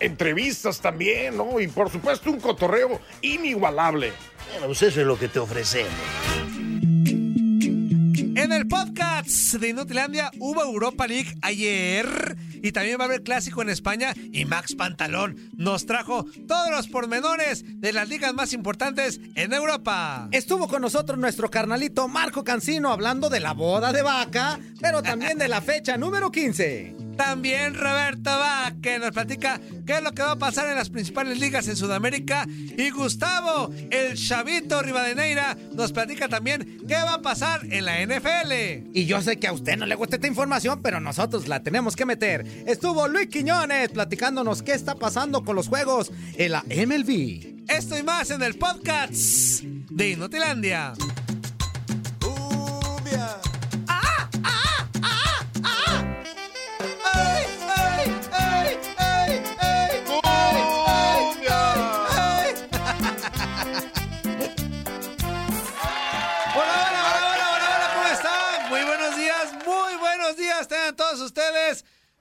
Entrevistas también, ¿no? Y por supuesto un cotorreo inigualable. Bueno, pues eso es lo que te ofrecemos. En el podcast de Inutilandia hubo Europa League ayer y también va a haber clásico en España y Max Pantalón nos trajo todos los pormenores de las ligas más importantes en Europa. Estuvo con nosotros nuestro carnalito Marco Cancino hablando de la boda de vaca, pero también de la fecha número 15. También Roberto va que nos platica qué es lo que va a pasar en las principales ligas en Sudamérica. Y Gustavo, el chavito Rivadeneira, nos platica también qué va a pasar en la NFL. Y yo sé que a usted no le gusta esta información, pero nosotros la tenemos que meter. Estuvo Luis Quiñones platicándonos qué está pasando con los juegos en la MLB. Esto y más en el podcast de Inutilandia.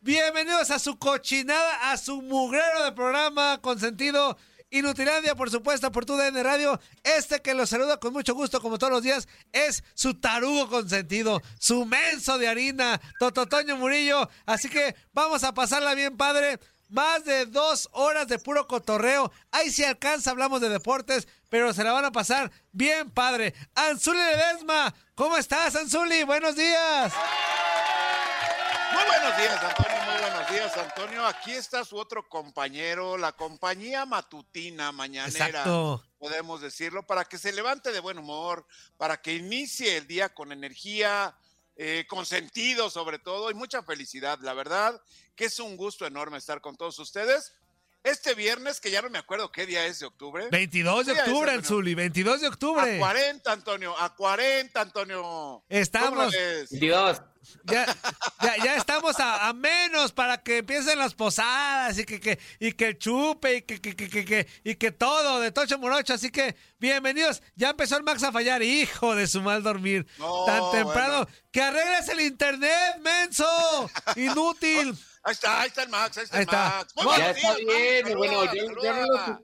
Bienvenidos a su cochinada, a su mugrero de programa consentido. Inutilandia, por supuesto, por tu DN Radio. Este que los saluda con mucho gusto, como todos los días, es su tarugo consentido, su menso de harina, Tototoño Murillo. Así que vamos a pasarla bien, padre. Más de dos horas de puro cotorreo. Ahí si alcanza, hablamos de deportes, pero se la van a pasar bien, padre. Anzuli Ledesma, ¿cómo estás, Anzuli? Buenos días. Muy buenos días, Antonio. Muy buenos días, Antonio. Aquí está su otro compañero, la compañía matutina mañanera. Exacto. Podemos decirlo, para que se levante de buen humor, para que inicie el día con energía, eh, con sentido sobre todo y mucha felicidad. La verdad que es un gusto enorme estar con todos ustedes. Este viernes, que ya no me acuerdo qué día es de octubre. 22 de ¿Qué día es, octubre, Antonio? Anzuli, 22 de A octubre. 40, Antonio, a 40, Antonio. ¿Cómo la Estamos, ves? ya, ya, ya estamos a, a menos para que empiecen las posadas y que, que, y que el chupe y que, que, que, que, que- y que todo de Tocho Morocho. Así que bienvenidos. Ya empezó el Max a fallar, hijo de su mal dormir. No, Tan temprano. bueno. Que arregles el internet, menso. Inútil. Ahí está, ahí está el Max, ahí está Ahí el está. Max. Muy Ya buenos está días, bien, Max. bueno, Saluda, yo- saluda. yo no los-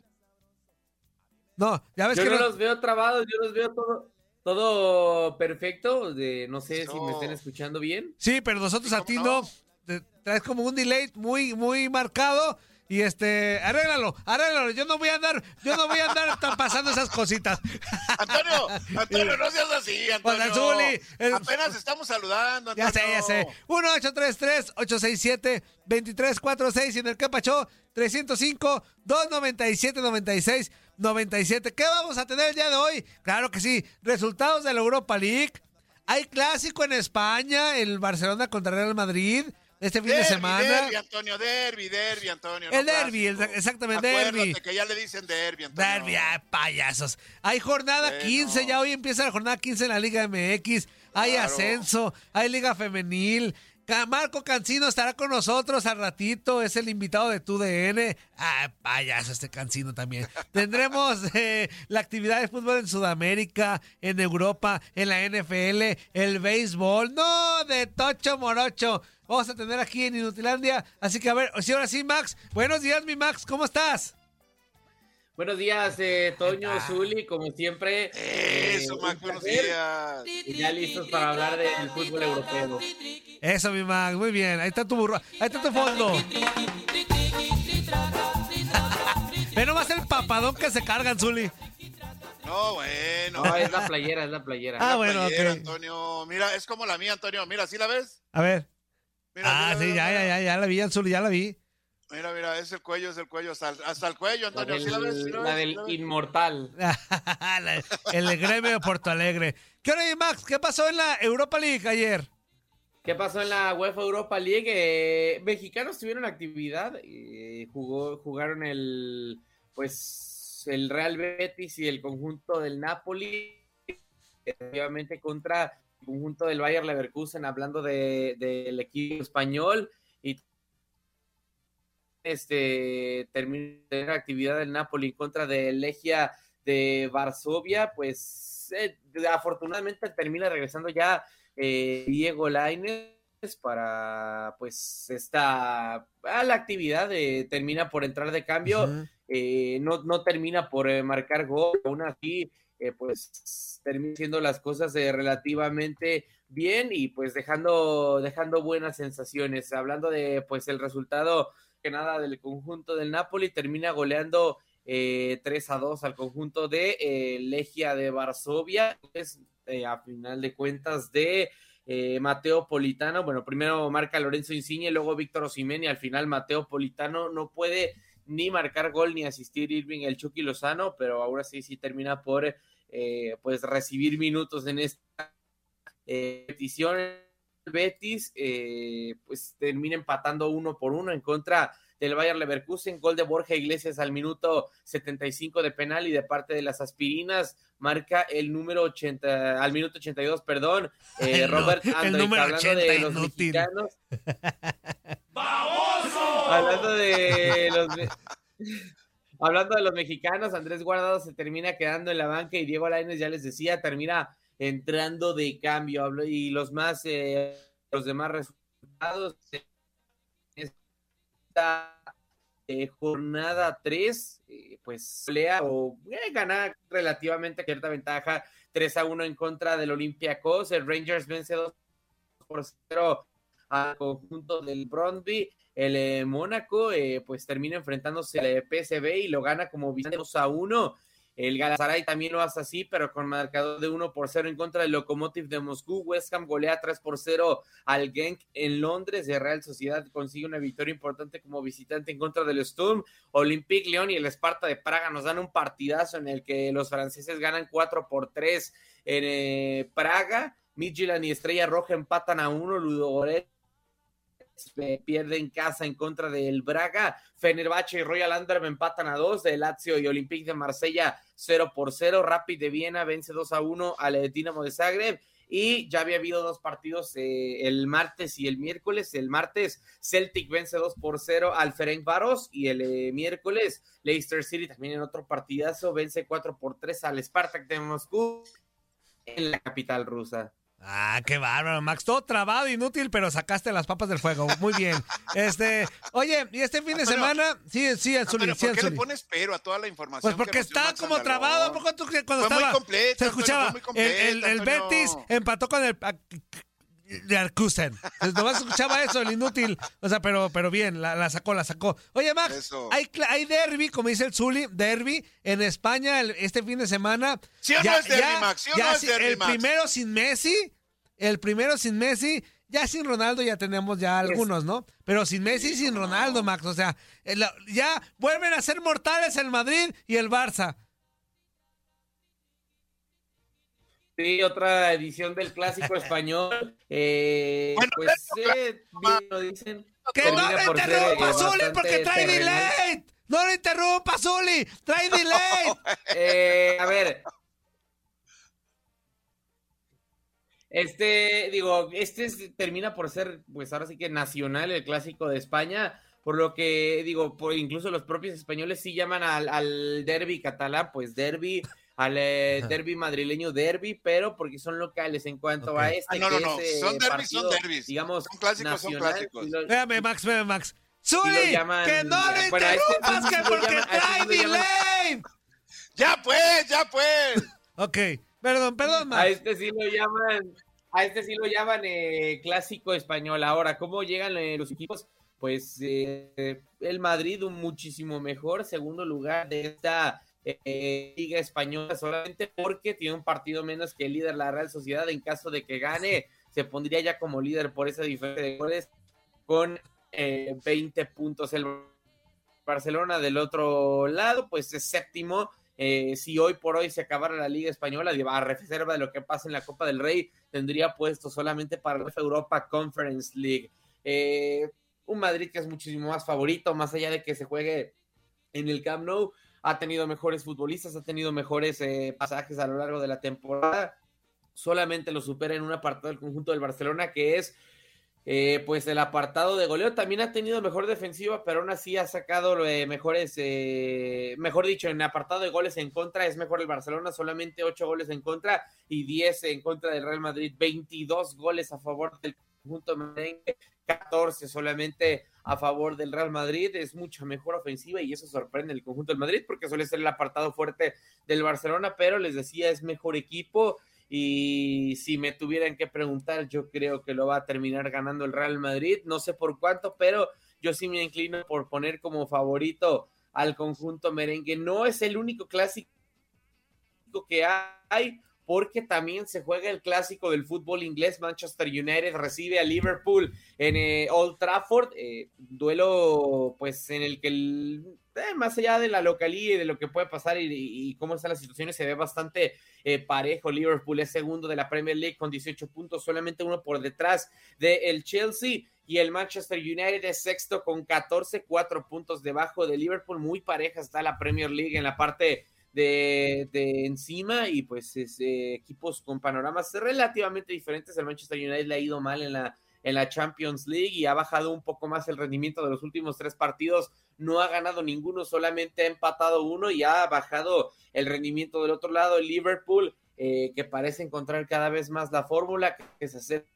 No, ya ves Yo que no no- los veo trabados, yo los veo todo, todo perfecto. De, no sé si me estén escuchando bien. Sí, pero nosotros Sí, a ¿cómo ti no? no. Te- Traes como un delay muy, muy marcado. Y este, arréglalo, arréglalo. Yo no voy a andar, yo no voy a andar tan pasando esas cositas. Antonio, Antonio, no seas así, Antonio. Anzuli, el- Apenas estamos saludando, Ya sé, Antonio. ya sé. 1-833-867-2346 y en el Capachó 305-297-96-97. ¿Qué vamos a tener el día de hoy? Claro que sí. Resultados de la Europa League. Hay clásico en España, el Barcelona contra Real Madrid, este fin de semana. Derbi, Antonio, derbi, derbi, Antonio. El no clásico. el- exactamente, Acuérdate derbi. que ya le dicen derbi, Antonio. Derbi, ay, payasos. Hay jornada Bueno. 15, ya hoy empieza la jornada 15 en la Liga MX. Hay Claro. ascenso, hay Liga Femenil. Marco Cancino estará con nosotros al ratito, es el invitado de TUDN. Ah, payaso este Cancino también. Tendremos eh, la actividad de fútbol en Sudamérica, en Europa, en la NFL, el béisbol. No, de Tocho Morocho. Vamos a tener aquí en Inutilandia. Así que a ver, si ahora sí, Max. Buenos días, mi Max, ¿cómo estás? Buenos días, eh, Toño, Ah. Zuli, como siempre. Eso, Eh, Max, buenos días. Y ya listos para hablar del fútbol europeo. Eso, mi Max, muy bien. Ahí está tu burro, ahí está tu fondo. Ve nomás el papadón que se cargan, Zuli. No, bueno. No, es la playera, es la playera. Ah, La bueno, playera. Antonio. Mira, es como la mía, Antonio. Mira, ¿sí la ves? A ver. Mira, Ah, mira, sí, mira, ya, mira. ya, ya, ya la vi, Anzuli, ya la vi. Mira, mira, es el cuello, es el cuello, hasta el, hasta el cuello, La Antonio. del, ¿Sí la ves? ¿Sí la la ves? del ¿Sí la ves? inmortal. La- el gremio de Porto Alegre. ¿Qué hora, Max? ¿Qué pasó en la Europa League ayer? ¿Qué pasó en la UEFA Europa League? Eh, mexicanos tuvieron actividad, eh, jugó, jugaron el, pues, el Real Betis y el conjunto del Napoli, obviamente contra conjunto del Bayer Leverkusen, hablando de- del equipo español y este termina de tener actividad del Napoli en contra de Legia de Varsovia, pues eh, afortunadamente termina regresando ya eh, Diego Lainez para pues esta a la actividad eh, termina por entrar de cambio eh, no, no termina por marcar gol aún así eh, pues termina las cosas eh, relativamente bien y pues dejando dejando buenas sensaciones. Hablando de pues el resultado que nada del conjunto del Napoli termina goleando eh, 3 a 2 al conjunto de eh, Legia de Varsovia pues, eh, a final de cuentas de eh, Mateo Politano, bueno, primero marca Lorenzo Insigne, luego Víctor Osimhen y al final Mateo Politano no puede ni marcar gol ni asistir Irving el Chucky Lozano, pero ahora sí, sí termina por eh, pues recibir minutos en esta eh, petición. Betis eh, pues termina empatando uno por uno en contra del Bayer Leverkusen, gol de Borja Iglesias al minuto 75 de penal y de parte de las aspirinas marca el número 80, al minuto 82, perdón, eh, nu- Robert el Andrich, número hablando 80, de los inútil. mexicanos. Hablando de los hablando de los mexicanos, Andrés Guardado se termina quedando en la banca y Diego Lainez ya les decía, termina entrando de cambio. Y los más eh, los demás resultados eh, esta eh, jornada 3, pues lea o eh, gana relativamente cierta ventaja 3 a 1 en contra del Olympiacos. El Rangers vence 2 por 0 al conjunto del Brondby. El eh, Mónaco, eh, pues termina enfrentándose al PSV y lo gana como visitante 2 a 1. El Galatasaray también lo hace así, pero con marcador de 1 por 0 en contra del Lokomotiv de Moscú. West Ham golea 3 por 0 al Genk en Londres. De Real Sociedad consigue una victoria importante como visitante en contra del Sturm. Olympique León y el Esparta de Praga nos dan un partidazo en el que los franceses ganan 4 por 3 en eh, Praga. Midtjylland y Estrella Roja empatan a 1. Ludogorets pierde en casa en contra del Braga. Fenerbahce y Royal Antwerp empatan a 2. De Lazio y Olympique de Marsella 0 por 0. Rapid de Viena vence 2 a 1 al Dinamo de Zagreb. Y ya había habido dos partidos eh, el martes y el miércoles. El martes Celtic vence 2 por 0 al Ferencváros y el eh, miércoles Leicester City también en otro partidazo vence 4 por 3 al Spartak de Moscú en la capital rusa. Ah, qué bárbaro, Max. Todo trabado, inútil, pero sacaste las papas del fuego. Muy bien. Este, oye, y este fin de semana, sí, sí, Anzuli, Antonio, sí, ¿por qué le pones pero a toda la información? Pues que porque está como Andalón? trabado. ¿A poco tú cuando Fue muy estaba? completa, se escuchaba. muy el, el, el. Betis empató con el. Leverkusen. Pues Nomás escuchaba eso, el inútil. O sea, pero, pero bien, la, la sacó, la sacó. Oye, Max, Eso. hay, hay derby, como dice el Zuli, derby en España el- este fin de semana. ¿Sí o no es derbi, Max? ¿Sí o no es sí, derbi, el Max? primero sin Messi, el primero sin Messi, ya sin Ronaldo ya tenemos ya algunos, ¿no? Pero sin Messi y sin Ronaldo, Max. O sea, el- ya vuelven a ser mortales el Madrid y el Barça. Sí, otra edición del clásico español. Eh, Bueno, pues eh, bien lo dicen. ¡Que no por ser, eh, interrumpa, Zuli, porque trae terrenal. delay! ¡No lo interrumpa, Zuli! ¡Trae delay! Eh, a ver. Este, digo, este es- termina por ser, pues ahora sí que nacional, el clásico de España, por lo que, digo, por, incluso los propios españoles sí llaman al, al derby catalán, pues derby, al eh, derby madrileño derby, pero porque son locales en cuanto a este. Ah, no, no, no, es, eh, son derbis, son derbis. Digamos, Son clásicos, son nacional, clásicos. y lo- Espérame, Max, espérame, Max. ¡Zuli! llaman- ¡Que no lo bueno, a este interrumpas, que porque llaman- a este trae llaman- delay! Ya pues, ya pues. Ok, perdón, perdón, A Max. este sí lo llaman, a este sí lo llaman eh, clásico español. Ahora, ¿cómo llegan eh, los equipos? Pues eh, el Madrid un muchísimo mejor, segundo lugar de esta eh, Liga Española solamente porque tiene un partido menos que el líder la Real Sociedad. En caso de que gane, se pondría ya como líder por esa diferencia de goles con 20 puntos. El Barcelona del otro lado, pues es séptimo. si hoy por hoy se acabara la Liga Española, a reserva de lo que pasa en la Copa del Rey, tendría puesto solamente para la Europa Conference League. un Madrid que es muchísimo más favorito, más allá de que se juegue en el Camp Nou, ha tenido mejores futbolistas, ha tenido mejores eh, pasajes a lo largo de la temporada. Solamente lo supera en un apartado del conjunto del Barcelona, que es eh, pues el apartado de goleo. También ha tenido mejor defensiva, pero aún así ha sacado eh, mejores, mejor dicho, en apartado de goles en contra es mejor el Barcelona, solamente 8 goles en contra y 10 en contra del Real Madrid, 22 goles a favor del conjunto merengue, 14 solamente a favor del Real Madrid, es mucha mejor ofensiva y eso sorprende el conjunto del Madrid porque suele ser el apartado fuerte del Barcelona, pero les decía, es mejor equipo y si me tuvieran que preguntar, yo creo que lo va a terminar ganando el Real Madrid, no sé por cuánto, pero yo sí me inclino por poner como favorito al conjunto merengue. No es el único clásico que hay, porque también se juega el clásico del fútbol inglés. Manchester United recibe a Liverpool en eh, Old Trafford, eh, duelo pues en el que eh, más allá de la localía y de lo que puede pasar y, cómo están las situaciones, se ve bastante parejo. Liverpool es segundo de la Premier League con 18 puntos, solamente uno por detrás del Chelsea. Y el Manchester United es sexto con 14, cuatro puntos debajo de Liverpool. Muy pareja está la Premier League en la parte de, encima y pues eh, equipos con panoramas relativamente diferentes. El Manchester United le ha ido mal en la, en la Champions League y ha bajado un poco más el rendimiento de los últimos tres partidos. No ha ganado ninguno, solamente ha empatado uno y ha bajado el rendimiento del otro lado. El Liverpool, eh, que parece encontrar cada vez más la fórmula, que se acerca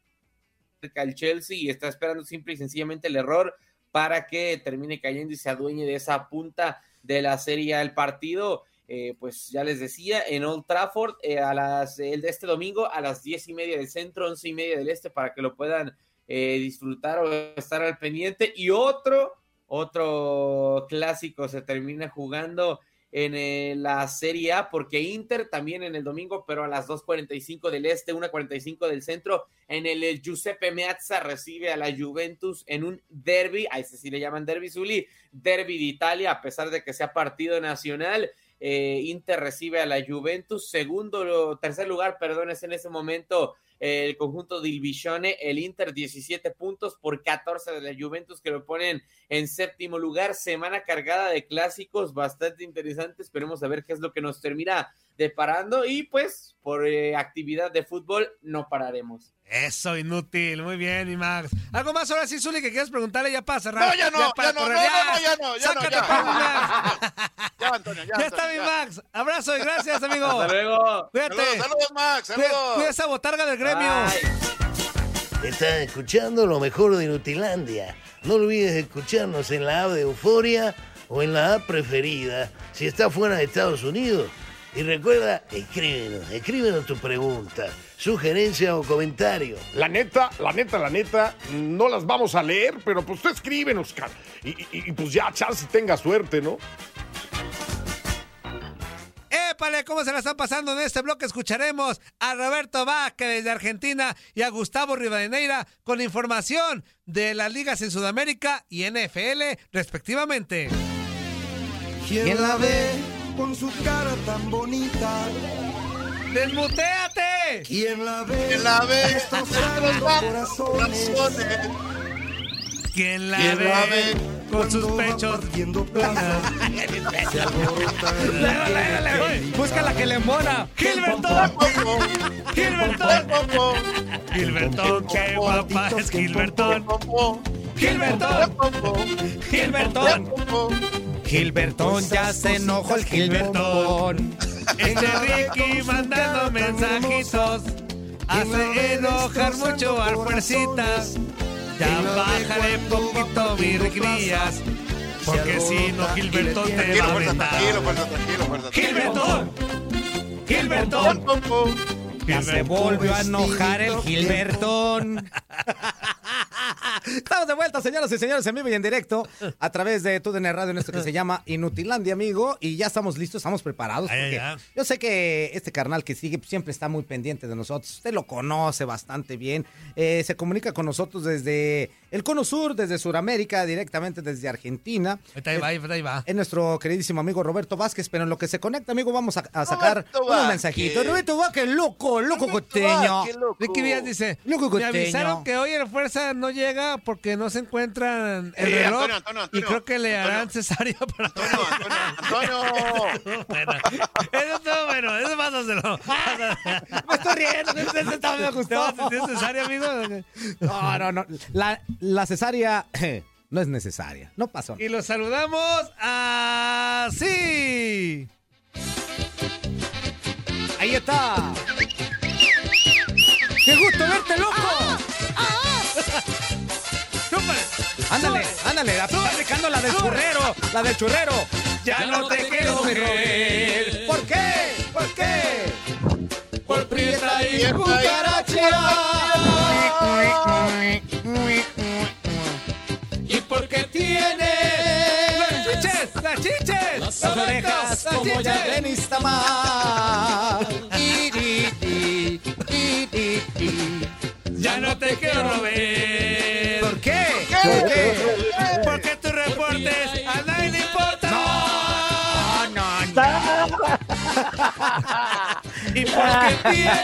al Chelsea y está esperando simple y sencillamente el error para que termine cayendo y se adueñe de esa punta de la serie. El partido eh, pues ya les decía, en Old Trafford, eh, a las, el de este domingo a las diez y media del centro, once y media del este, para que lo puedan eh, disfrutar o estar al pendiente. Y otro, otro clásico se termina jugando en la Serie A, porque Inter también en el domingo, pero a las 2.45 del este, 1.45 del centro, en el, Giuseppe Meazza recibe a la Juventus en un derby, a ese sí le llaman derby Zuli, derby de Italia, a pesar de que sea partido nacional. Eh, Inter recibe a la Juventus, segundo, tercer lugar, perdón, es en ese momento el conjunto de Ilvisione, el Inter 17 puntos por 14 de la Juventus que lo ponen en séptimo lugar, semana cargada de clásicos bastante interesantes, esperemos a ver qué es lo que nos termina deparando y pues por eh, actividad de fútbol no pararemos. Eso, inútil. Muy bien, mi Max. ¿Algo más ahora sí, Zuli, que quieres preguntarle ya para cerrar? No, ya no, ya, ya no, no, no, ya no, ya no, ya. ya, Antonio, ya. Ya está mi Max. Abrazo y gracias, amigo. Hasta luego. Cuídate. Saludos, saludos Max, saludos. Cuida, esa botarga del gremio. Estás escuchando lo mejor de Inutilandia. No olvides escucharnos en la app de Euforia o en la app preferida si estás fuera de Estados Unidos. Y recuerda, escríbenos, escríbenos tu pregunta, sugerencia o comentario. La neta, la neta, la neta, no las vamos a leer, pero pues tú escríbenos, cara. Y, pues ya, chance tenga suerte, ¿no? ¡Épale! ¿Cómo se la están pasando en este bloque? Escucharemos a Roberto Vázquez desde Argentina y a Gustavo Rivadeneira con información de las ligas en Sudamérica y NFL, respectivamente. ¿Quién la ve? Con su cara tan bonita. ¡Desmuteate! ¿Quién la ve? ¿Quién la ve? Estos corazones. ¿Quién la, ¿Quién ve? la ve? Con sus pechos. Viendo plaza. se alborota. Busca la que le mora. Gilbertón. Gilbertón. Gilbertón, qué guapa es Gilbertón. Gilbertón. Gilbertón. Gilbertón, ya se enojó el Gilbertón. Este Ricky mandando mensajitos. Hace enojar mucho al fuercitas. Ya bájale poquito, virgrías. Porque si no, Gilbertón te va a aventar. Gilbertón. Gilbertón. Ya se volvió a enojar el Gilbertón. Estamos de vuelta, señoras y señores, en vivo y en directo a través de TUDN Radio en esto que se llama Inutilandia, amigo. Y ya estamos listos, estamos preparados. Ay, porque ay, ay. Yo sé que este carnal que sigue siempre está muy pendiente de nosotros. Usted lo conoce bastante bien. Eh, se comunica con nosotros desde el Cono Sur, desde Sudamérica, directamente desde Argentina. Ahí va, ahí va. Es nuestro queridísimo amigo Roberto Vázquez, pero en lo que se conecta, amigo, vamos a, a sacar Vázquez. mensajitos. Roberto Vázquez, loco, loco costeño. Ricky Díaz dice, Loco me avisaron que hoy el Fuerza no llega porque no se encuentran el Eh, reloj Antonio, Antonio, y Antonio, creo que le Antonio. harán cesárea para... Antonio, Antonio, Antonio. bueno, eso estuvo bueno, eso pásaselo. Me estoy riendo, ese- ese estaba- me ¿Te vas a sentir cesárea, amigo? No, no, no. La, la cesárea no es necesaria. No pasó. Y los saludamos así. Ahí está. ¡Qué gusto verte, loco! ¡Súper! Ándale, ándale, la- está aplicando la del churrero, la del churrero. Ya no te quiero ver. ¿Por qué? ¿Por qué? Por prieta y ¿Y ¡Las chiches! Las orejas las como ya de mis tamar. Ya no te quiero ver. ¿Por qué? ¿Por qué? Porque tus reportes a nadie le importan. No, no, no. Y porque tienes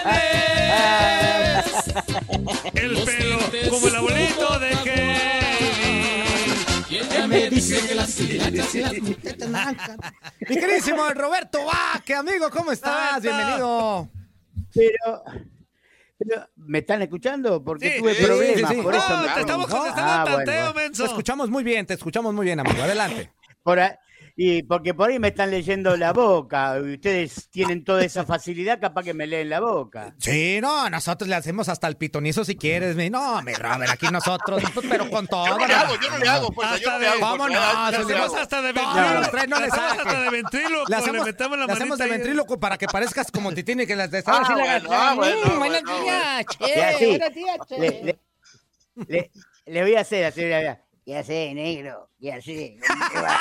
el pelo como el abuelito de Kevin. Me dice que las Mi queridísimo Roberto Vaque, amigo, ¿cómo estás? Bienvenido. Pero, pero, ¿me están escuchando? Porque Sí, tuve sí, problemas, sí, sí. por eso No, me te estamos contestando Ah, al tanteo, bueno. menso. Te escuchamos muy bien, te escuchamos muy bien, amigo. Adelante. Por ahí- y porque por ahí me están leyendo la boca. y Ustedes tienen toda esa facilidad, capaz que me leen la boca. Sí, no, nosotros le hacemos hasta el pitonizo si quieres. No, mi Robert, aquí nosotros, pues, pero con todo. Yo no le hago, yo no le hago, pues, yo Hasta no le hago. Le yo no le hacemos hasta de tres no Le le hacemos saque. hasta de ventríloco. Le hacemos, le metemos la le hacemos de ventríloco para que parezcas como Titini que las de Ah, así la ah, bueno, bueno, buenos bueno. días, che, buenos días, che. Le, voy a hacer así, le voy a- ¿Qué hace, negro? ¿Qué hace? ¿Cómo te va?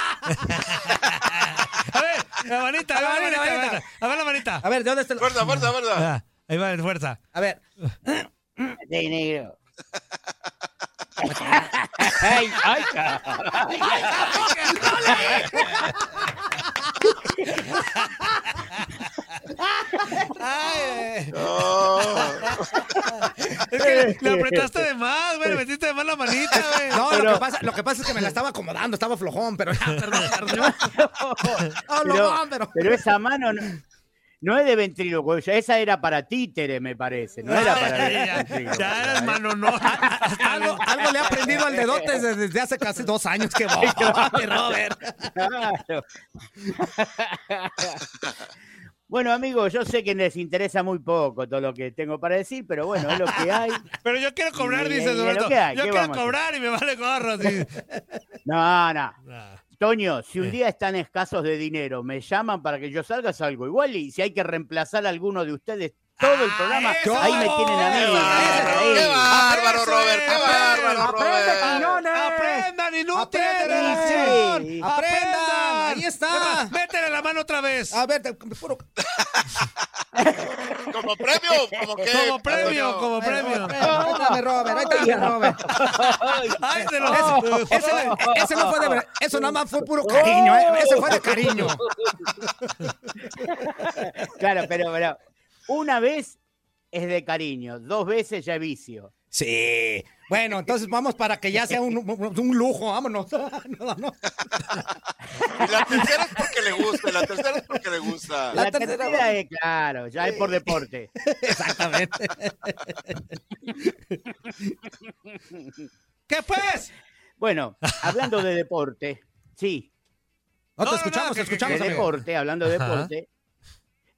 A ver, la manita, A la ver, manita, la la manita. manita. A ver la manita. A ver, ¿de dónde está el... Fuerza, fuerza, fuerza. Ah, Ahí va, fuerza. A ver, ¿Qué hace, negro? ay, ay, ay, Ay, No. Es que le apretaste de más, güey. Le metiste de más la manita, güey. No, Pero- lo, que pasa, lo que pasa es que me la estaba acomodando, estaba flojón, pero ya, perdón, perdón. Ah, no, pero... pero esa mano no, no es de ventríloco, esa- era para títere, me parece, no era para ya, ya eres mano, no. Algo, algo le ha aprendido al dedote desde, hace casi dos años que va, Robert. Claro. Bueno, amigos, yo sé que les interesa muy poco todo lo que tengo para decir, pero bueno, es lo que hay. Pero yo quiero cobrar, Y- dice Roberto. Yo ¿qué quiero cobrar y me vale gorro. sí. No, no. Ah. Toño, si un Eh. día están escasos de dinero, me llaman para que yo salga, salgo. Igual y si hay que reemplazar a alguno de ustedes todo el programa, eso. ahí me tienen a mí. ¡Qué bárbaro, qué bárbaro, Eso Robert! ¡Qué bárbaro, ¡Aprende, Robert! ¡Aprendan, inútiles! Aprendan, sí. ¡Aprendan! Ahí está. Métele la mano otra vez. A ver, te- puro... ¿Como premio? ¿Como qué? Como premio, como premio. Ahí Robert, ahí está Robert. Ay, se lo... Ese, ese- ese no fue de eso nada más fue puro cariño, ¿eh? ese fue de cariño. Claro, pero, pero una vez es de cariño, dos veces ya es vicio. Sí. Bueno, entonces vamos para que ya sea un, un- lujo, vámonos. No, no. Y la tercera es porque le gusta, la tercera es porque le gusta. La La, tercera- tercera es, claro, ya es por deporte. Exactamente. ¿Qué pues? Bueno, hablando de deporte, sí, No, te no, escuchamos, no, te que- escuchamos, de amigo. deporte, hablando de Ajá. deporte,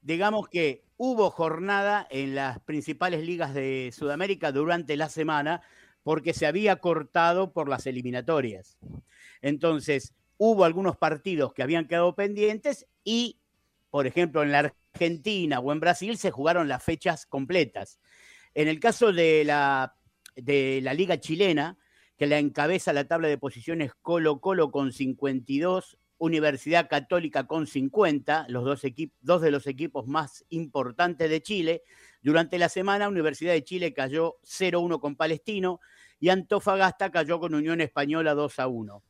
digamos que hubo jornada en las principales ligas de Sudamérica durante la semana porque se había cortado por las eliminatorias. Entonces, hubo algunos partidos que habían quedado pendientes y, por ejemplo, en la Argentina o en Brasil se jugaron las fechas completas. En el caso de la, de la liga chilena, que la encabeza la tabla de posiciones Colo Colo con 52, Universidad Católica con 50, los dos, dos de los equipos más importantes de Chile. Durante la semana, Universidad de Chile cayó 0-1 con Palestino y Antofagasta cayó con Unión Española 2-1.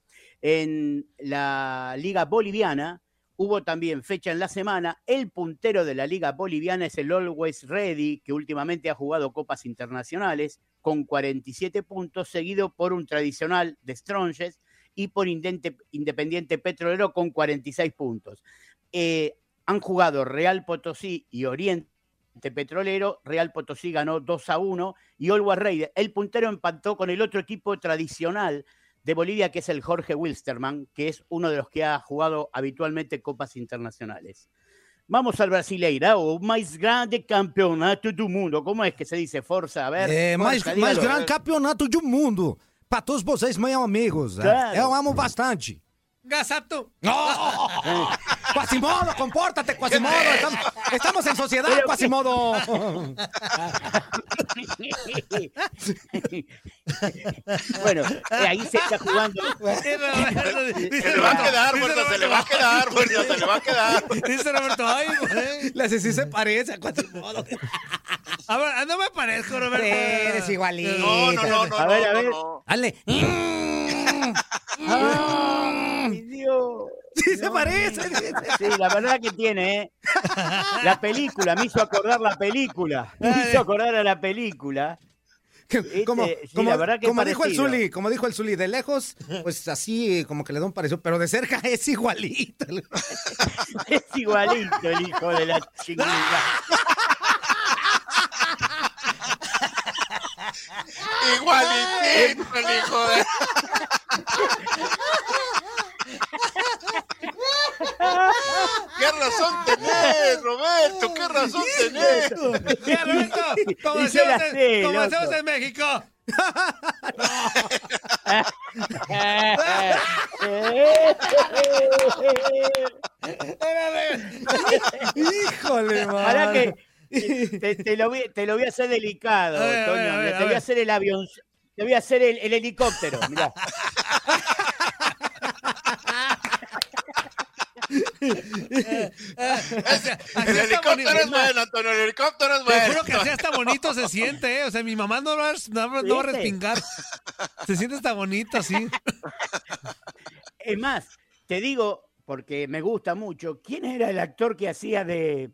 En la Liga Boliviana hubo también fecha en la semana. El puntero de la Liga Boliviana es el Always Ready, que últimamente ha jugado copas internacionales con 47 puntos, seguido por un tradicional de Stronges y por Independiente Petrolero con 46 puntos. Eh, han jugado Real Potosí y Oriente Petrolero, Real Potosí ganó 2 a 1 y Always Ready, el puntero empató con el otro equipo tradicional de Bolivia, que es el Jorge Wilstermann, que es uno de los que ha jugado habitualmente copas internacionales. Vamos al Brasileira, o más grande campeonato do mundo. ¿Cómo es que se dice, Forza? A ver. É, mais, mais grande campeonato do mundo. Para todos vocês, meus amigos. Claro. Eu amo bastante. Gazato. ¡No! Quasimodo, compórtate, Quasimodo. Estamos, estamos en sociedad, Quasimodo. bueno, eh, ahí se está jugando. Se le va a quedar, Fuerza, se le va a quedar, Fuerza, se le va a quedar. Dice Roberto, ay, güey. La sí se parece a Quasimodo. A ver, no me parezco, Roberto. Eres igualito. No, no, no, no, A ver, a no, ver. no. Dale. ¡Ay, Dios! Sí se parece. Sí, la verdad que tiene, ¿eh? La película, me hizo acordar la película. Me hizo acordar a la película. Como, Este, sí, como, la verdad que como dijo el. Zuli, como dijo el Zuli, de lejos, pues así como que le da un parecido, pero de cerca es igualito. Es igualito el hijo de la chingada. Igualitito el hijo de... ¿Qué razón tenés, Roberto? ¿Qué razón tenés? Mira, Roberto, como hacemos, en, como hacemos en México. Híjole, Ahora man. que te, te lo voy, te lo voy a hacer delicado, A ver, a Toño. ver, a ver, te voy a hacer el avión, te voy a hacer el, el helicóptero. Mirá. El helicóptero es bueno, Antonio, el helicóptero es Te bueno. juro que así hasta bonito se siente, ¿eh? O sea, mi mamá no va, a- no, va- no va a respingar. Se siente hasta bonito, así. Es más, te digo, porque me gusta mucho, ¿quién era el actor que hacía de,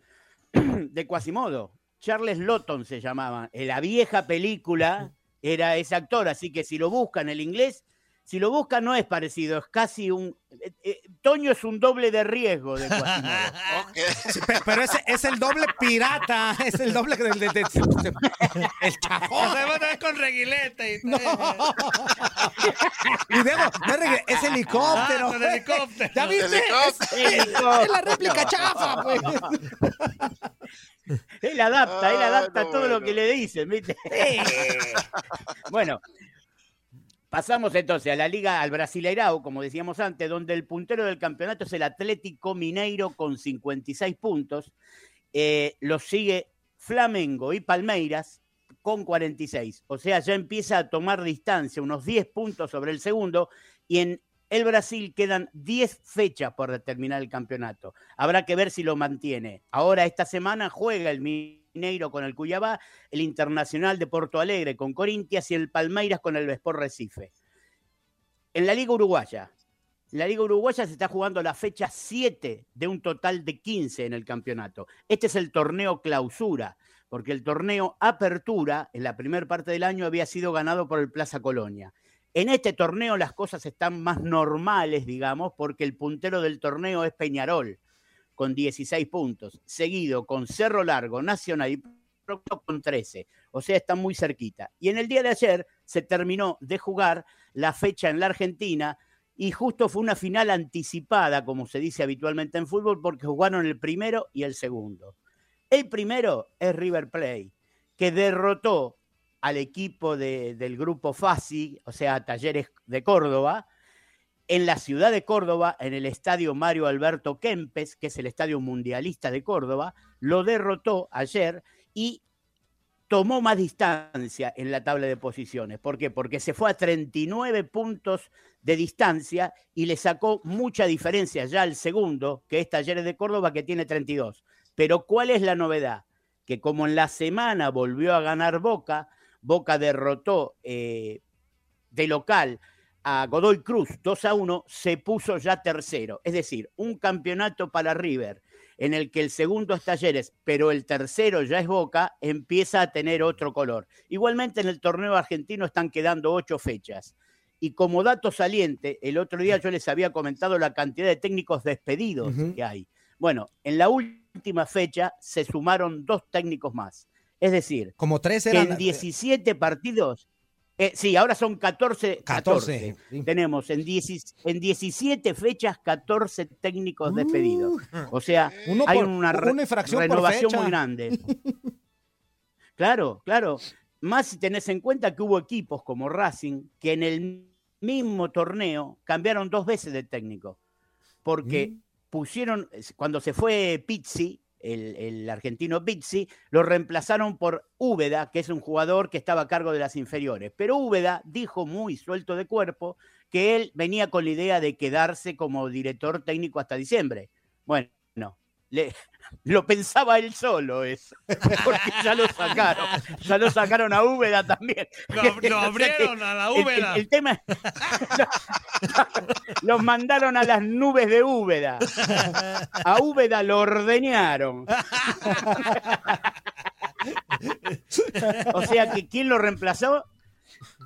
de Quasimodo? Charles Lawton se llamaba. En la vieja película era ese actor, así que si lo buscan en el inglés, si lo buscan no es parecido, es casi un... eh, eh, Toño es un doble de riesgo de Quasimodo. Ok. Sí, pe- pero ese es el doble pirata, es el doble del de, de- de- el O chajón. sea, va a estar con reguileta y No. Y luego, no regue- es helicóptero. Ah, con helicóptero. ¿Ya viste? Helicóptero. Es la réplica chafa, pues. Él adapta, él Ah, adapta no, todo lo que le dicen, ¿viste? bueno, pasamos entonces a la Liga, al Brasileirao, como decíamos antes, donde el puntero del campeonato es el Atlético Mineiro con 56 puntos. Eh, lo sigue Flamengo y Palmeiras con 46. O sea, ya empieza a tomar distancia, unos 10 puntos sobre el segundo, y en el Brasil quedan 10 fechas por terminar el campeonato. Habrá que ver si lo mantiene. Ahora, esta semana juega el Mineiro con el Cuyabá, el Internacional de Porto Alegre con Corintias y el Palmeiras con el Sport Recife. En la Liga Uruguaya, la Liga Uruguaya se está jugando la fecha 7 de un total de 15 en el campeonato. Este es el torneo clausura, porque el torneo apertura en la primera parte del año había sido ganado por el Plaza Colonia. En este torneo las cosas están más normales, digamos, porque el puntero del torneo es Peñarol, con 16 puntos, seguido con Cerro Largo, Nacional y Procto con 13. O sea, están muy cerquita. Y en el día de ayer se terminó de jugar la fecha en la Argentina y justo fue una final anticipada, como se dice habitualmente en fútbol, porque jugaron el primero y el segundo. El primero es River Plate, que derrotó al equipo de- del grupo FASI, o sea, Talleres de Córdoba, en la ciudad de Córdoba, en el estadio Mario Alberto Kempes, que es el estadio mundialista de Córdoba, lo derrotó ayer y tomó más distancia en la tabla de posiciones. ¿Por qué? Porque se fue a 39 puntos de distancia y le sacó mucha diferencia ya al segundo, que es Talleres de Córdoba, que tiene 32. Pero ¿cuál es la novedad? Que como en la semana volvió a ganar Boca, Boca derrotó eh, de local a Godoy Cruz 2 a 1, se puso ya tercero. Es decir, un campeonato para River en el que el segundo es Talleres, pero el tercero ya es Boca, empieza a tener otro color. Igualmente en el torneo argentino están quedando ocho fechas. Y como dato saliente, el otro día yo les había comentado la cantidad de técnicos despedidos que hay. Bueno, en la última fecha se sumaron dos técnicos más. Es decir, como tres eran. en 17 partidos, eh, sí, ahora son 14. 14, 14. sí. Tenemos en, 10 en 17 fechas 14 técnicos despedidos. O sea, Uno hay por- una, re- una renovación muy grande. Claro, claro. Más si tenés en cuenta que hubo equipos como Racing que en el mismo torneo cambiaron dos veces de técnico. Porque Mm. pusieron, cuando se fue Pizzi, el, argentino Pizzi, lo reemplazaron por Úbeda, que es un jugador que estaba a cargo de las inferiores. Pero Úbeda dijo muy suelto de cuerpo que él venía con la idea de quedarse como director técnico hasta diciembre. Bueno, le- lo pensaba él solo eso, porque ya lo sacaron, ya lo sacaron a Úbeda también. Lo, abrieron a la el- el- Úbeda. El, tema los mandaron a las nubes de Úbeda. A Úbeda lo ordeñaron. O sea que ¿quién lo reemplazó?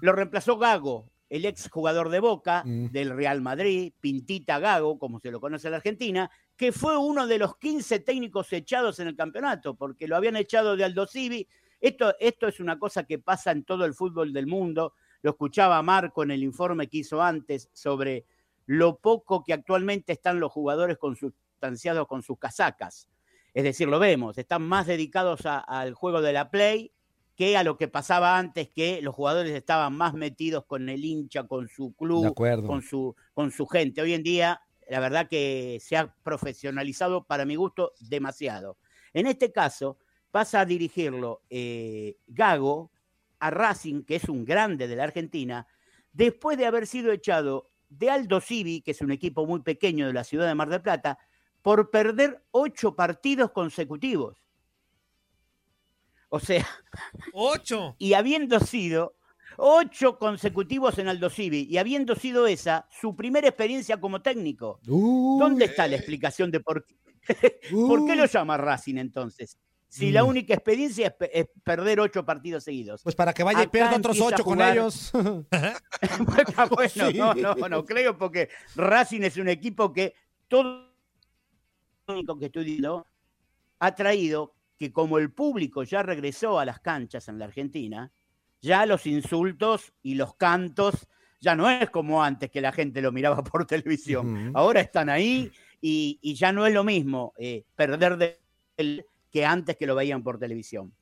Lo reemplazó Gago, el ex jugador de Boca, del Real Madrid, Pintita Gago, como se lo conoce en la Argentina, que fue uno de los 15 técnicos echados en el campeonato, porque lo habían echado de Aldo Civi. Esto, esto es una cosa que pasa en todo el fútbol del mundo. Lo escuchaba Marco en el informe que hizo antes sobre lo poco que actualmente están los jugadores consustanciados con sus casacas. Es decir, lo vemos, están más dedicados al juego de la play que a lo que pasaba antes, que los jugadores estaban más metidos con el hincha, con su club, con su, con su gente. Hoy en día, la verdad que se ha profesionalizado, para mi gusto, demasiado. En este caso, pasa a dirigirlo eh, Gago a Racing, que es un grande de la Argentina, después de haber sido echado de Aldo Civi, que es un equipo muy pequeño de la ciudad de Mar del Plata, por perder ocho partidos consecutivos. O sea, Ocho. y habiendo sido ocho consecutivos en Aldo Civi, y habiendo sido esa su primera experiencia como técnico. ¿Dónde está la explicación de por qué, por qué lo llama Racing entonces? Si la Mm. única experiencia es, pe- es perder ocho partidos seguidos. Pues para que vaya y pierda otros ocho con ellos. bueno, Sí. no, no, no creo porque Racing es un equipo que todo lo único que estoy diciendo ha traído que como el público ya regresó a las canchas en la Argentina, ya los insultos y los cantos ya no es como antes que la gente lo miraba por televisión. Ahora están ahí y, y ya no es lo mismo eh, perder de el- que antes que lo veían por televisión.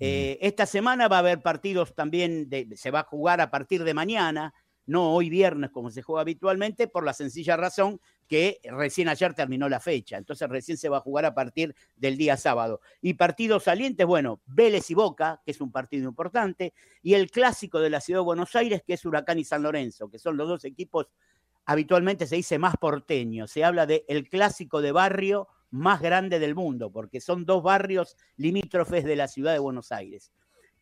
Eh, esta semana va a haber partidos también, de- se va a jugar a partir de mañana, no hoy viernes como se juega habitualmente, por la sencilla razón que recién ayer terminó la fecha, entonces recién se va a jugar a partir del día sábado. Y partidos salientes, bueno, Vélez y Boca, que es un partido importante, y el clásico de la ciudad de Buenos Aires, que es Huracán y San Lorenzo, que son los dos equipos, habitualmente se dice más porteño, se habla de el clásico de barrio más grande del mundo, porque son dos barrios limítrofes de la ciudad de Buenos Aires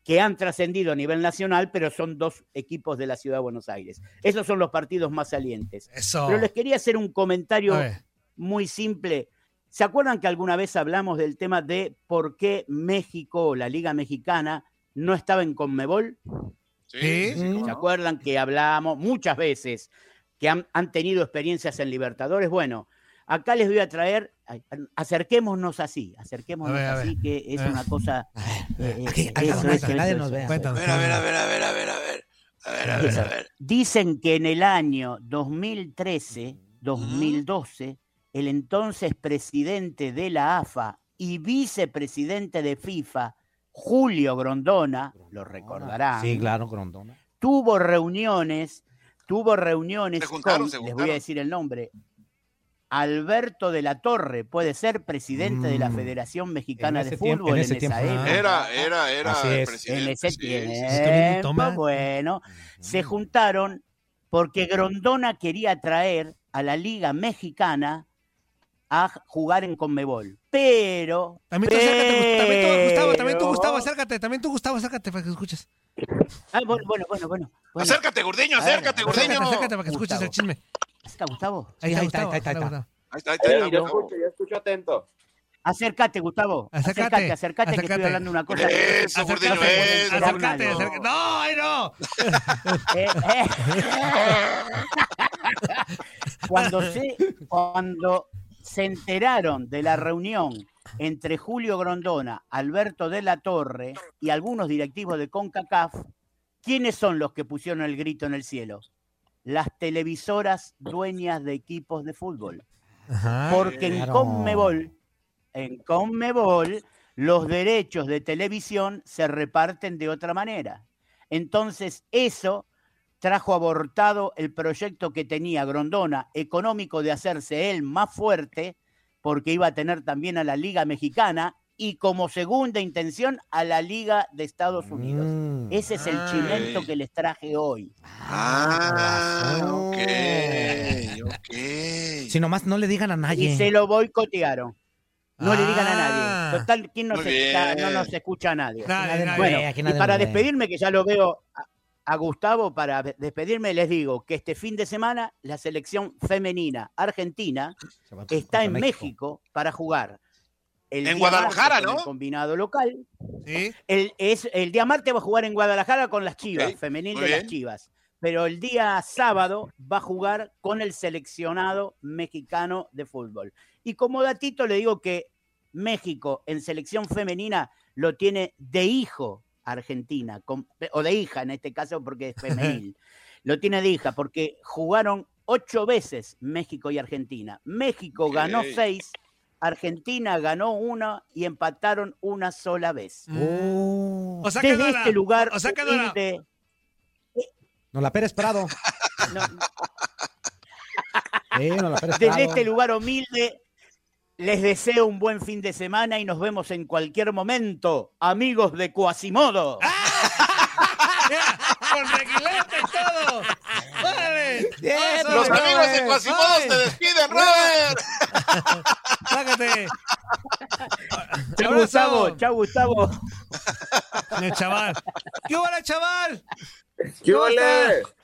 que han trascendido a nivel nacional, pero son dos equipos de la ciudad de Buenos Aires. Esos son los partidos más salientes. Eso. Pero les quería hacer un comentario muy simple. ¿Se acuerdan que alguna vez hablamos del tema de por qué México, la Liga Mexicana, no estaba en Conmebol? Sí. ¿Se acuerdan que hablamos muchas veces que han, han tenido experiencias en Libertadores? Bueno, acá les voy a traer, acerquémonos así, acerquémonos A ver, a así, que es A ver. una cosa... nadie nos. A ver, a ver, a ver, a ver, a ver, a ver. A ver, a ver, a ver. Dicen que en el año 2013, 2012, el entonces presidente de la AFA y vicepresidente de FIFA, Julio Grondona, lo recordarán, Sí, claro, Grondona. tuvo reuniones, tuvo reuniones con, les voy a decir el nombre, Alberto de la Torre puede ser presidente de la Mm. Federación Mexicana En de ese tiempo- Fútbol en en, ese tiempo, esa ah. época. Era, era, era Así es. presidente. En ese sí, sí, tiempo, sí. Toma. bueno, se juntaron porque Grondona quería traer a la Liga Mexicana a jugar en Conmebol. Pero. También tú acércate, también tú, Gustavo, también tú, Gustavo, acércate, también tú, Gustavo, acércate para que escuches. Ah, bueno, bueno, bueno, bueno. Acércate, Gurdiño, acércate, ver, Gurdiño. Acércate, acércate para que escuches Gustavo. el chisme. ¿Está Gustavo? Ahí está, ahí está, Gustavo. ahí está, ahí está. Ahí está, ahí está, ahí Sí, está, yo escucho, yo escucho atento. Acércate, Gustavo. Acércate, Acércate, acércate, que estoy hablando una cosa. Eso, Acércate, eso. acércate, Fernando. acércate. No, ay, no. Eh, eh. cuando, se, cuando se enteraron de la reunión entre Julio Grondona, Alberto de la Torre y algunos directivos de CONCACAF, ¿quiénes son los que pusieron el grito en el cielo? Las televisoras dueñas de equipos de fútbol. Ajá. Porque en. Conmebol, en Conmebol, los derechos de televisión se reparten de otra manera. Entonces, eso trajo abortado el proyecto que tenía Grondona económico de hacerse él más fuerte, porque iba a tener también a la Liga Mexicana y como segunda intención a la Liga de Estados Unidos. Mm. Ese es el Ay. chimento que les traje hoy. Ah, razón. ok, ok. Si nomás no le digan a Y nadie. se lo boicotearon. No le digan a Ah. nadie. Total, ¿quién nos bien. no nos escucha a nadie. Nadie, Nadie nadie. Bueno, aquí y nadie para despedirme, que ya lo veo a, a Gustavo, para de- despedirme les digo que este fin de semana la selección femenina argentina Se va está en México para jugar. El En Guadalajara, ¿no? El combinado local. Sí. El, es, el día martes va a jugar en Guadalajara con las Chivas, femenil muy de las. Chivas. Pero el día sábado va a jugar con el seleccionado mexicano de fútbol. Y como datito le digo que México en selección femenina lo tiene de hijo Argentina, con- o de hija en este caso porque es femenil. lo tiene de hija porque jugaron ocho veces México y Argentina. México ganó seis, Argentina ganó una y empataron una sola vez. Oh. O sea que Desde este lugar o sea que no era- humilde, No la Pérez Prado. no, Sí, no la Pérez Prado. desde este lugar humilde les deseo un buen fin de semana y nos vemos en cualquier momento, amigos de Quasimodo. Mira, con reguilete y todo. Vamos, Los amigos de Quasimodo te despiden, Robert. Sácate. Chau, Abrazo. Gustavo. Chau, Gustavo. El chaval. ¿Qué hubo, chaval? ¿Qué estás?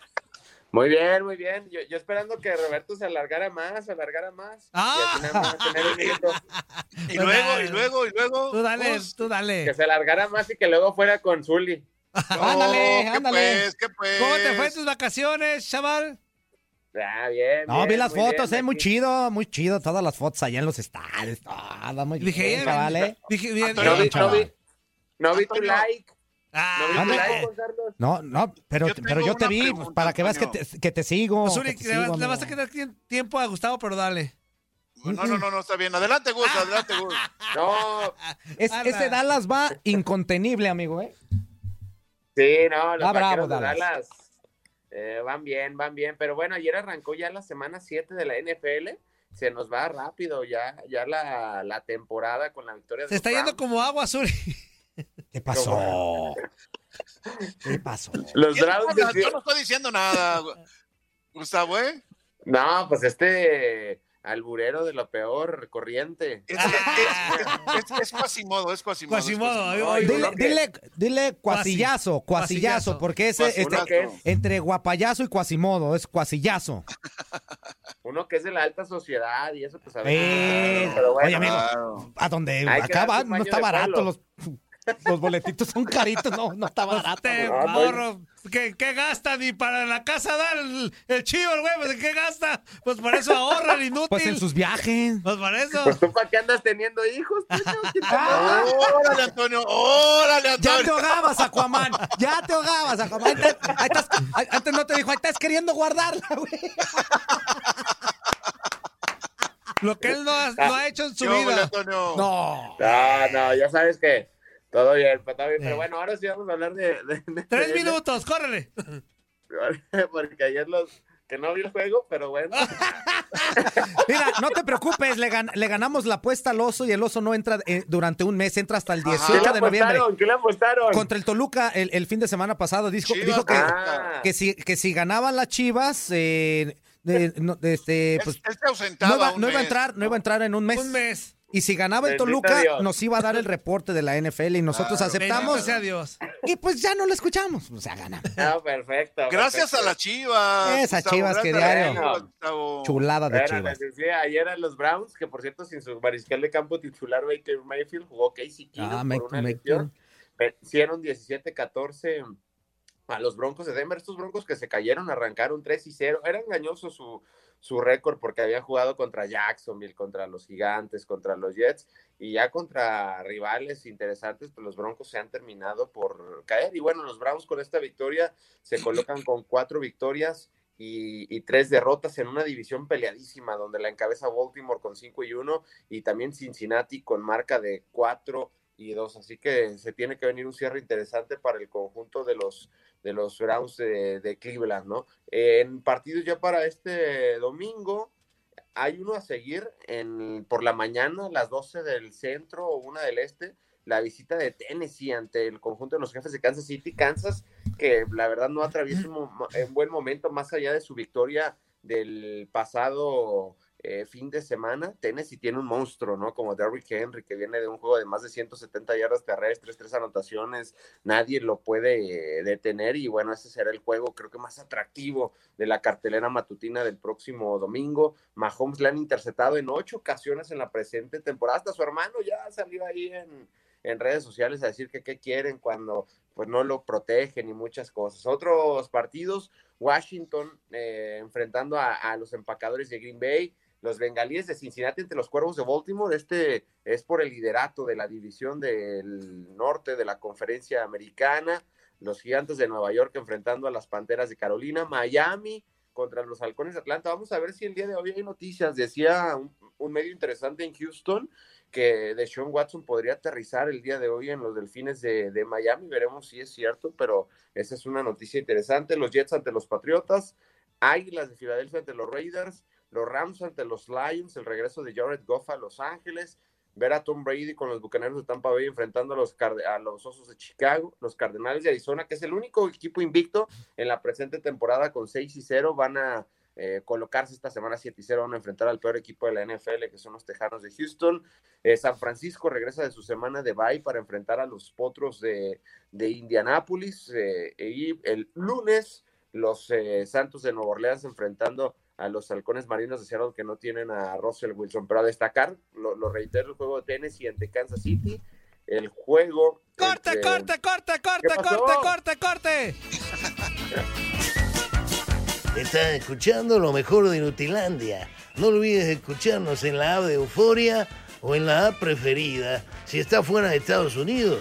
Muy bien, muy bien. Yo, yo esperando que Roberto se alargara más, se alargara más. Ah. Y así nada más tener un minuto. Y luego, y luego, y luego. Tú dale, pues, tú Que dale. se alargara más y que luego fuera con Zully. no, Ándale, ¿qué ándale. pues, ¿Qué pues? ¿Cómo te fue en tus vacaciones, chaval? Ah, bien. No, bien, vi las fotos, bien, eh, muy aquí. chido, muy chido, todas las fotos allá en los estadios, todo muy Dije, bien, eh, chaval, eh. Dije, bien, Antonio, No vi, bien. no vi, no vi tu Antonio. like. Ah, No vi tu like. No, no, pero, Yo pero yo te vi, pues, pregunta, para que veas que te, que te sigo. pues, que Uri, te le, vas- sigo, le vas a quedar tiempo a Gustavo, pero dale. No, no, no, no, está bien. Adelante, Gus, adelante, Gus. No, Es- ese Dallas va incontenible, amigo, ¿eh? sí, no, los Va bravo, de Dallas. Dallas eh, van bien, van bien. Pero bueno, ayer arrancó ya la semana 7 de la NFL. Se nos va rápido ya, ya la, la temporada con la victoria de Se está yendo como agua, Suri. ¿Qué pasó? ¿Qué pasó? Los Browns yo no estoy diciendo nada, Gustavo, ¿eh? No, pues este alburero de lo peor, corriente. Es, es, es, es, es Quasimodo, es Quasimodo, Quasimodo. oye, Dile, dile, dile cuasillazo, Cuasillazo. porque ese, este, entre guapayazo y cuasimodo, es cuasillazo. Uno que es de la alta sociedad y eso pues a Eh, veces. Pero bueno, oye, amigo, Claro. a donde acá va, no está barato, pueblo. los, los boletitos son caritos, no, no está barato. Este no, morro, ¿qué, qué gasta? Ni para la casa dar el, el chivo, el güey, pues ¿en qué gasta? Pues por eso ahorran, inútil. Pues en sus viajes. Pues por eso. pues tú para qué andas teniendo hijos, Ah, Órale, Antonio, órale, Ya te Antonio. ahogabas, Aquaman. Ya te ahogabas, Aquaman. Ahí te- ahí estás- ahí- antes no te dijo, ahí estás queriendo guardarla, güey. Lo que él no ha, no ha hecho en su ¿Qué óvole, vida. Antonio? No. No, no, ya sabes que todo bien, pues, todo bien. Eh. Pero bueno, ahora sí vamos a hablar de... de- de- Tres de- minutos, córrele. Porque ayer los, que no vi el juego, pero bueno. Mira, no te preocupes, le, gan- le ganamos la apuesta al oso y el oso no entra eh, durante un mes, entra hasta el 18 ¿Qué le de noviembre. apostaron? ¿Qué le apostaron? Contra el Toluca el, el fin de semana pasado dijo, que, Ah. que, si, que si ganaban las Chivas, eh, de- no, de este, pues, Él se ausentaba no, iba, un no iba a entrar, no iba a entrar en un mes. Un mes. Y si ganaba el Toluca, Dios. nos iba a dar el reporte de la NFL y nosotros Claro. Aceptamos. sea Dios. Y pues ya no lo escuchamos. O sea, ganamos. Ah, perfecto. Gracias perfecto. a las Chivas. Esas Gustavo, Chivas que gracias a diario. Chulada de Bueno, Chivas. les decía, ayer a los Browns, que por cierto, sin su mariscal de campo titular, Baker Mayfield, jugó Casey Keenum Ah, por una lesión. Vencieron 17-14 a los Broncos de Denver. Estos Broncos que se cayeron, arrancaron 3 y 0. Era engañoso su, su récord porque habían jugado contra Jacksonville, contra los Gigantes, contra los Jets y ya contra rivales interesantes, pues los Broncos se han terminado por caer. Y bueno, los Browns con esta victoria se colocan con cuatro victorias y, y tres derrotas en una división peleadísima donde la encabeza Baltimore con 5 y 1 y también Cincinnati con marca de 4 y 2. Así que se tiene que venir un cierre interesante para el conjunto de los de los Browns de, Cleveland, ¿no? En partidos ya para este domingo, hay uno a seguir en, por la mañana, a las 12 del centro o una del este, la visita de Tennessee ante el conjunto de los jefes de Kansas City. Kansas, que la verdad no atraviesa un, un buen momento más allá de su victoria del pasado eh, fin de semana. Tennessee tiene un monstruo, ¿no? Como Derrick Henry, que viene de un juego de más de 170 yardas terrestres, tres anotaciones, nadie lo puede eh, detener y bueno, ese será el juego creo que más atractivo de la cartelera matutina del próximo domingo. Mahomes le han interceptado en ocho ocasiones en la presente temporada, hasta su hermano ya salió ahí en, redes sociales a decir que qué quieren cuando pues no lo protegen y muchas cosas. Otros partidos, Washington eh, enfrentando a, a los empacadores de Green Bay, los bengalíes de Cincinnati entre los cuervos de Baltimore. Este es por el liderato de la división del norte de la conferencia americana. Los gigantes de Nueva York enfrentando a las panteras de Carolina. Miami contra los halcones de Atlanta. Vamos a ver si el día de hoy hay noticias. Decía un, medio interesante en Houston que Deshaun Watson podría aterrizar el día de hoy en los delfines de, de Miami. Veremos si es cierto, pero esa es una noticia interesante. Los Jets ante los Patriotas, Águilas de Filadelfia ante los Raiders, los Rams ante los Lions, el regreso de Jared Goff a Los Ángeles, ver a Tom Brady con los Bucaneros de Tampa Bay enfrentando a los, a los Osos de Chicago, los Cardenales de Arizona, que es el único equipo invicto en la presente temporada con 6 y 0, van a eh, colocarse esta semana 7 y 0, van a enfrentar al peor equipo de la NFL, que son los Tejanos de Houston. Eh, San Francisco regresa de su semana de bye para enfrentar a los Potros de, de Indianápolis. eh, y el lunes, los Santos de Nueva Orleans enfrentando a los halcones marinos de Seattle que no tienen a Russell Wilson. Pero a destacar, lo, lo reitero, el juego de Tennessee ante Kansas City, el juego... ¡Corte, entre- corte, corte, corte, corte, corte, corte! Estás escuchando lo mejor de Inutilandia. No olvides escucharnos en la app de Euforia o en la app preferida si estás fuera de Estados Unidos.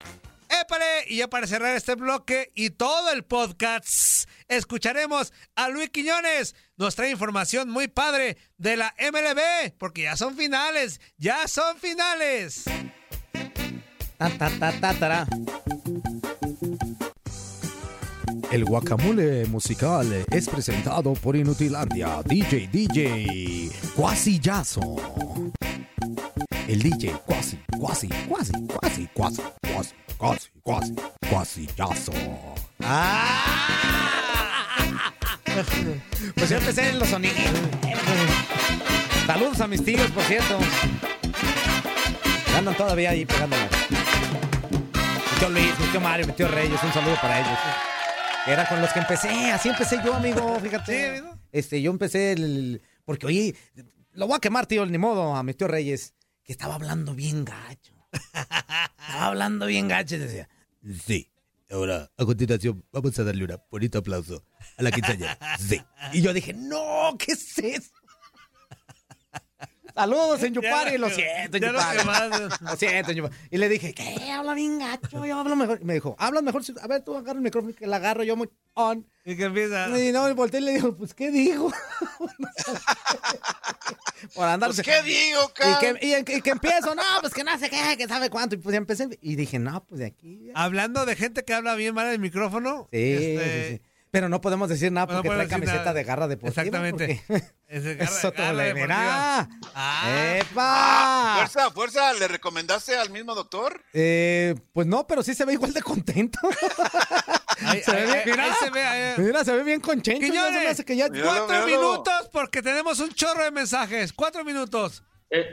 ¡Épale! Y ya para cerrar este bloque y todo el podcast, escucharemos a Luis Quiñones. Nos trae información muy padre de la MLB, porque ya son finales, ya son finales. Ta, ta, ta. El guacamole musical es presentado por Inutilandia, DJ DJ Cuasillazo. El DJ Cuasi, Cuasi, Cuasi, Cuasi, Cuasi, Cuasi, Cuasi, Cuasi, Cuasillazo. ¡Ah! Pues yo empecé en los sonidos. Saludos a mis tíos, por cierto. Andan todavía ahí pegándole. Mi Luis, mi tío Mario, mi tío Reyes, un saludo para ellos. Era con los que empecé, así empecé yo, amigo, fíjate. Este, yo empecé el, porque oye, lo voy a quemar, tío, ni modo, a mi tío Reyes, que estaba hablando bien gacho. estaba hablando bien gacho y decía, sí. Ahora, a continuación, vamos a darle un bonito aplauso a la quinceañera. Sí. Y yo dije, no, ¿qué es eso? Saludos, en Yupari. Lo siento, en Yupari. Lo siento, en Yupari. Y le dije, ¿qué? Habla bien gacho, yo hablo mejor. Y me dijo, hablas mejor. si- A ver, tú agarra el micrófono, que la agarro yo muy on. Y que empieza. Y no, y volteé y le digo, pues, ¿qué dijo? Por andarse. Pues, ¿qué digo, y cabrón? que, y, y que empiezo, no, pues que no sé qué, que sabe cuánto. Y pues ya empecé. Y dije, no, pues de aquí. Hablando de gente que habla bien mal en el micrófono. Sí, este, sí, sí. Pero no podemos decir nada No porque trae podemos decir camiseta nada. de garra deportiva. Exactamente. garra- Eso te garra le deportiva. Ah. ¡Epa! Fuerza, fuerza, ¿le recomendaste al mismo doctor? Eh, pues no, pero sí se ve igual de contento. Se ve bien, mira, se ve. mira, se ve bien con chencho. ya se que ya- cuatro minutos porque tenemos un chorro de mensajes. Cuatro minutos. Eh,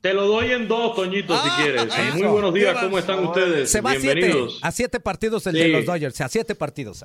te lo doy en dos, Toñito, si Ah, quieres. eso. Muy buenos días, ¿cómo están ustedes? Se va a siete, Bienvenidos. a siete partidos el Sí. de los Dodgers, a siete partidos.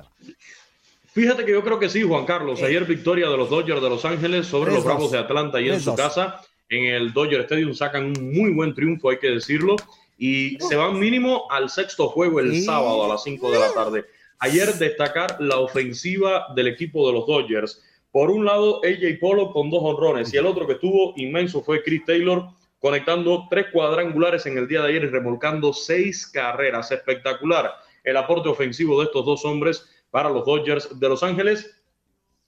Fíjate que yo creo que sí, Juan Carlos. Ayer victoria de los Dodgers de Los Ángeles sobre los 3-2. Bravos de Atlanta y en 3-2. su casa, en el Dodger Stadium, sacan un muy buen triunfo, hay que decirlo. Y se van mínimo al sexto juego el sábado a las 5 de la tarde. Ayer destacar la ofensiva del equipo de los Dodgers. Por un lado, AJ Polo con dos honrones y el otro que estuvo inmenso fue Chris Taylor conectando tres cuadrangulares en el día de ayer y remolcando seis carreras. Espectacular el aporte ofensivo de estos dos hombres para los Dodgers de Los Ángeles.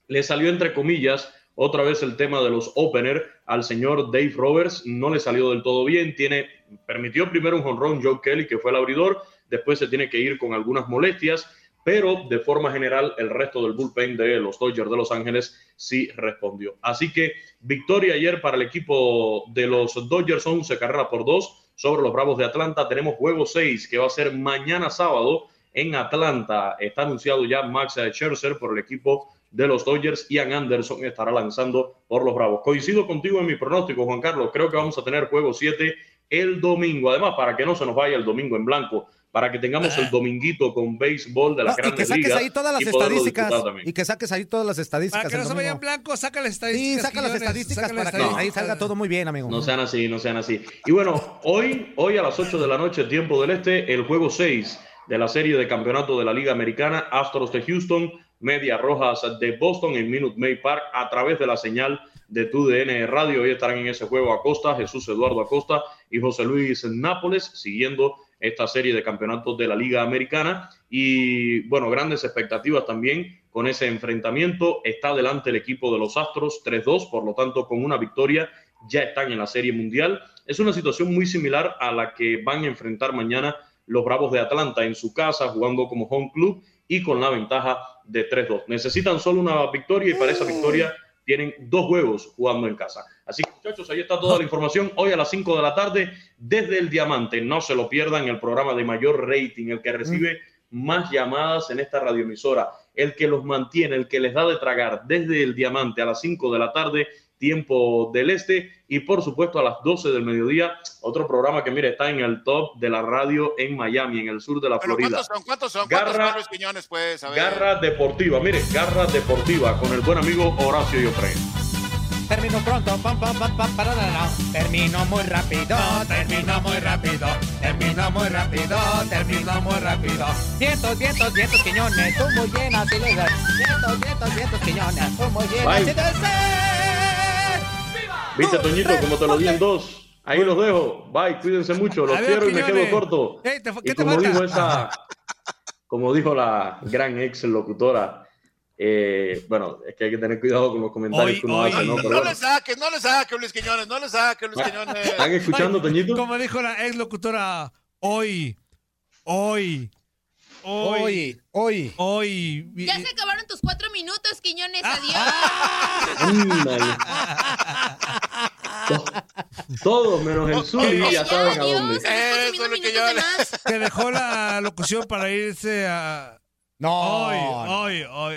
Le salió entre comillas otra vez el tema de los opener al señor Dave Roberts. No le salió del todo bien. Tiene, permitió primero un jonrón Joe Kelly, que fue el abridor. Después se tiene que ir con algunas molestias. Pero de forma general, el resto del bullpen de los Dodgers de Los Ángeles sí respondió. Así que victoria ayer para el equipo de los Dodgers, 11 carreras por 2 sobre los Bravos de Atlanta. Tenemos juego 6 que va a ser mañana sábado en Atlanta. Está anunciado ya Max Scherzer por el equipo de los Dodgers. Ian Anderson estará lanzando por los Bravos. Coincido contigo en mi pronóstico, Juan Carlos. Creo que vamos a tener juego 7 el domingo. Además, para que no se nos vaya el domingo en blanco, para que tengamos el dominguito con béisbol de las No, y que grandes saques ligas. ahí todas las y estadísticas. Y que saques ahí todas las estadísticas. Para que no se vaya en blanco, saca las Sí, estadísticas. saca las estadísticas saca para las que ahí salga todo muy bien, amigo. No sean así, no sean así. Y bueno, hoy, hoy a las 8 de la noche, tiempo del este, el juego 6 de la serie de campeonato de la Liga Americana, Astros de Houston, Medias Rojas de Boston en Minute Maid Park, a través de la señal de TUDN Radio. Hoy estarán en ese juego Acosta, Jesús Eduardo Acosta y José Luis Nápoles, siguiendo esta serie de campeonatos de la Liga Americana. Y bueno, grandes expectativas también con ese enfrentamiento. Está delante el equipo de los Astros 3-2, por lo tanto, con una victoria ya están en la Serie Mundial. Es una situación muy similar a la que van a enfrentar mañana los Bravos de Atlanta en su casa, jugando como home club y con la ventaja de 3-2. Necesitan solo una victoria y para esa victoria tienen dos juegos jugando en casa. Así que muchachos, ahí está toda la información. Hoy a las 5 de la tarde, desde el Diamante, no se lo pierdan, el programa de mayor rating, el que recibe más llamadas en esta radioemisora, el que los mantiene, el que les da de tragar desde el Diamante a las 5 de la tarde, tiempo del este, y por supuesto a las 12 del mediodía, otro programa que mire está en el top de la radio en Miami, en el sur de la Bueno, Florida. ¿cuántos son? ¿Cuántos son? ¿Cuántos Garra- son Quiñones, pues? A ver. Garra Deportiva, mire, Garra Deportiva con el buen amigo Horacio Yofre. Termino pronto, pam, pam, pam, pam, pararara. Termino muy rápido, termino muy rápido, termino muy rápido, termino muy rápido. Vientos, vientos, vientos, quiñones, tú muy llenas y lugar. Vientos, vientos, vientos, quiñones, tú muy llenas y. Viste, Toñito, como te lo di en dos. Ahí los dejo. Bye, cuídense mucho. Los quiero y me quedo corto. Ey, te- y ¿Qué te como falta? dijo esa, como dijo la gran ex locutora, eh, bueno, es que hay que tener cuidado con los comentarios Hoy- que uno hoy- hace, ¿no? No bueno. le saques, no le saques, Luis Quiñones, no le saques, Luis Quiñones. ¿Están escuchando, Toñito? Como dijo la ex locutora, hoy, hoy, Hoy, hoy. hoy. Ya se acabaron tus cuatro minutos, Quiñones. Adiós. Ándale. To- Todos menos el Zuli ya saben a dónde. Eso. Que dejó la locución para irse a. No. Hoy, hoy, hoy.